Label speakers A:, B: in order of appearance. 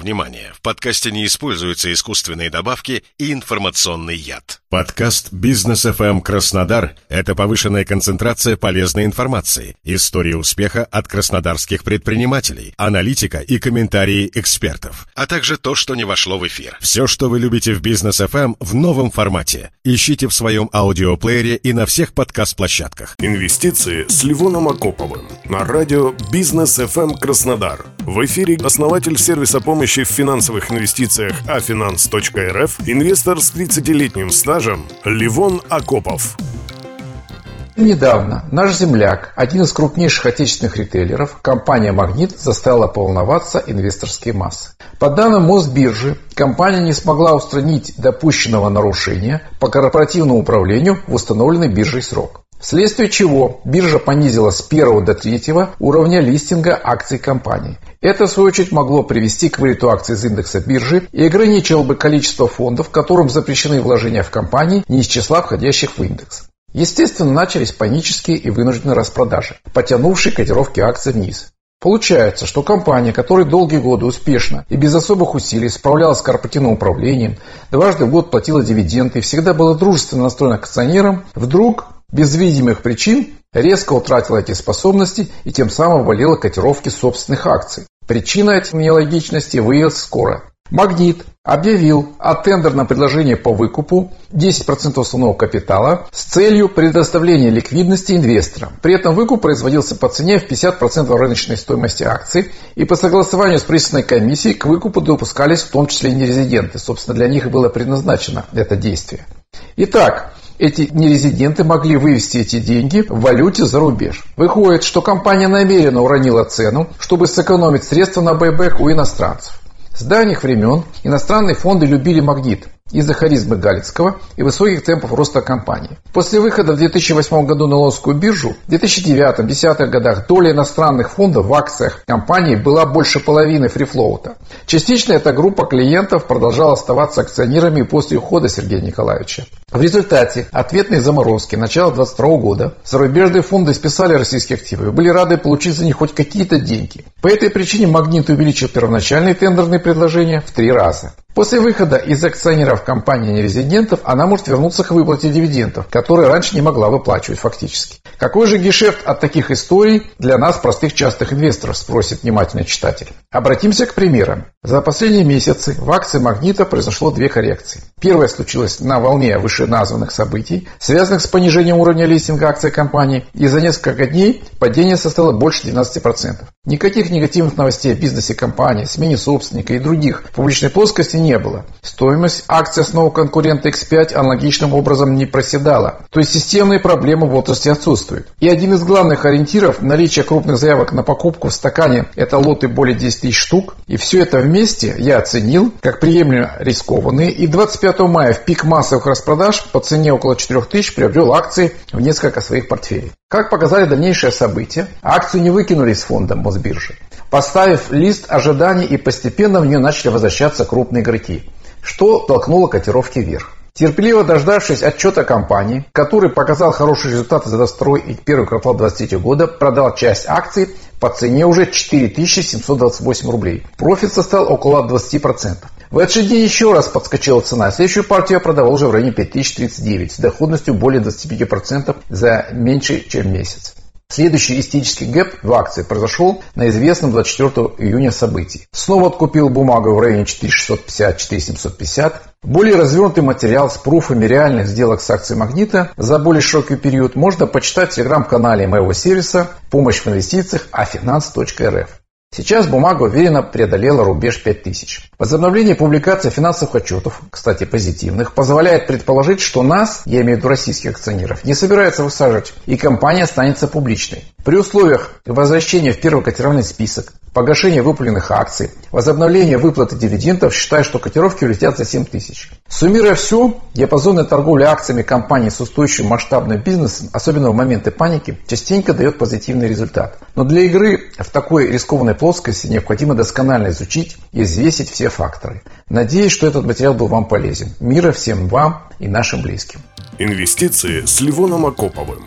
A: Внимание! В подкасте не используются искусственные добавки и информационный яд.
B: Подкаст «Бизнес FM Краснодар» — это повышенная концентрация полезной информации, истории успеха от краснодарских предпринимателей, аналитика и комментарии экспертов,
A: а также то, что не вошло в эфир.
B: Все, что вы любите в «Бизнес FM» в новом формате. Ищите в своем аудиоплеере и на всех подкаст-площадках.
C: Инвестиции с Ливоном Акоповым на радио «Бизнес FM Краснодар». В эфире основатель сервиса помощи в финансовых инвестициях afinance.rf, инвестор с 30-летним стажем Ливон Акопов.
D: Недавно наш земляк, один из крупнейших отечественных ритейлеров, компания «Магнит» заставила поволноваться инвесторские массы. По данным Мосбиржи, компания не смогла устранить допущенного нарушения по корпоративному управлению в установленный биржей срок. Вследствие чего биржа понизила с 1 до 3 уровня листинга акций компании. Это, в свою очередь, могло привести к вылету акций из индекса биржи и ограничило бы количество фондов, которым запрещены вложения в компании не из числа входящих в индекс. Естественно, начались панические и вынужденные распродажи, потянувшие котировки акций вниз. Получается, что компания, которая долгие годы успешно и без особых усилий справлялась с корпоративным управлением, дважды в год платила дивиденды и всегда была дружественно настроена к акционерам, вдруг без видимых причин резко утратила эти способности и тем самым валила котировки собственных акций. Причина этой нелогичности выявилась скоро. Магнит объявил о тендерном предложении по выкупу 10% основного капитала с целью предоставления ликвидности инвесторам. При этом выкуп производился по цене в 50% рыночной стоимости акций и по согласованию с правительственной комиссией к выкупу допускались в том числе и нерезиденты. Собственно, для них было предназначено это действие. Итак, эти нерезиденты могли вывести эти деньги в валюте за рубеж. Выходит, что компания намеренно уронила цену, чтобы сэкономить средства на buyback у иностранцев. С давних времен иностранные фонды любили магнит из-за харизмы Галицкого и высоких темпов роста компании. После выхода в 2008 году на Лондонскую биржу, в 2009-2010 годах доля иностранных фондов в акциях компании была больше половины free float а. Частично эта группа клиентов продолжала оставаться акционерами после ухода Сергея Николаевича. В результате ответной заморозки начала 2022 года зарубежные фонды списали российские активы и были рады получить за них хоть какие-то деньги. По этой причине Магнит увеличил первоначальные тендерные предложения в три раза. После выхода из акционеров компании нерезидентов она может вернуться к выплате дивидендов, которые раньше не могла выплачивать фактически. Какой же гешефт от таких историй для нас, простых частых инвесторов, спросит внимательный читатель. Обратимся к примерам. За последние месяцы в акции Магнита произошло две коррекции. Первая случилась на волне вышеназванных событий, связанных с понижением уровня листинга акций компании, и за несколько дней падение составило больше 12%. Никаких негативных новостей о бизнесе компании, смене собственника и других в публичной плоскости не было. Стоимость акций основного конкурента X5 аналогичным образом не проседала. То есть системные проблемы в отрасли отсутствуют. И один из главных ориентиров – наличие крупных заявок на покупку в стакане – это лоты более 10 тысяч штук. И все это вместе я оценил как приемлемо рискованные. И 25 мая в пик массовых распродаж по цене около 4 тысяч приобрел акции в несколько своих портфелей. Как показали дальнейшие события, акцию не выкинули из фонда Мосбиржи поставив лист ожиданий и постепенно в нее начали возвращаться крупные игроки, что толкнуло котировки вверх. Терпеливо дождавшись отчета компании, который показал хорошие результаты за 22 и первый квартал 2023 года, продал часть акций по цене уже 4728 рублей. Профит составил около 20%. В этот же день еще раз подскочила цена. Следующую партию я продавал уже в районе 5039 с доходностью более 25% за меньше, чем месяц. Следующий исторический гэп в акции произошел на известном 24 июня событии. Снова откупил бумагу в районе 4650-4750. Более развернутый материал с пруфами реальных сделок с акцией Магнита за более широкий период можно почитать в телеграм-канале моего сервиса «Помощь в инвестициях afinance.rf». Сейчас бумага уверенно преодолела рубеж 5000. Возобновление публикации финансовых отчетов, кстати, позитивных, позволяет предположить, что нас, я имею в виду российских акционеров, не собирается высаживать, и компания останется публичной. При условиях возвращения в первый котировальный список, погашения выпуленных акций, возобновления выплаты дивидендов, считаю, что котировки улетят за 7 тысяч. Суммируя все, диапазонная торговля акциями компаний с устойчивым масштабным бизнесом, особенно в моменты паники, частенько дает позитивный результат. Но для игры в такой рискованной плоскости необходимо досконально изучить и взвесить все факторы. Надеюсь, что этот материал был вам полезен. Мира всем вам и нашим близким.
C: Инвестиции с Ливоном Акоповым.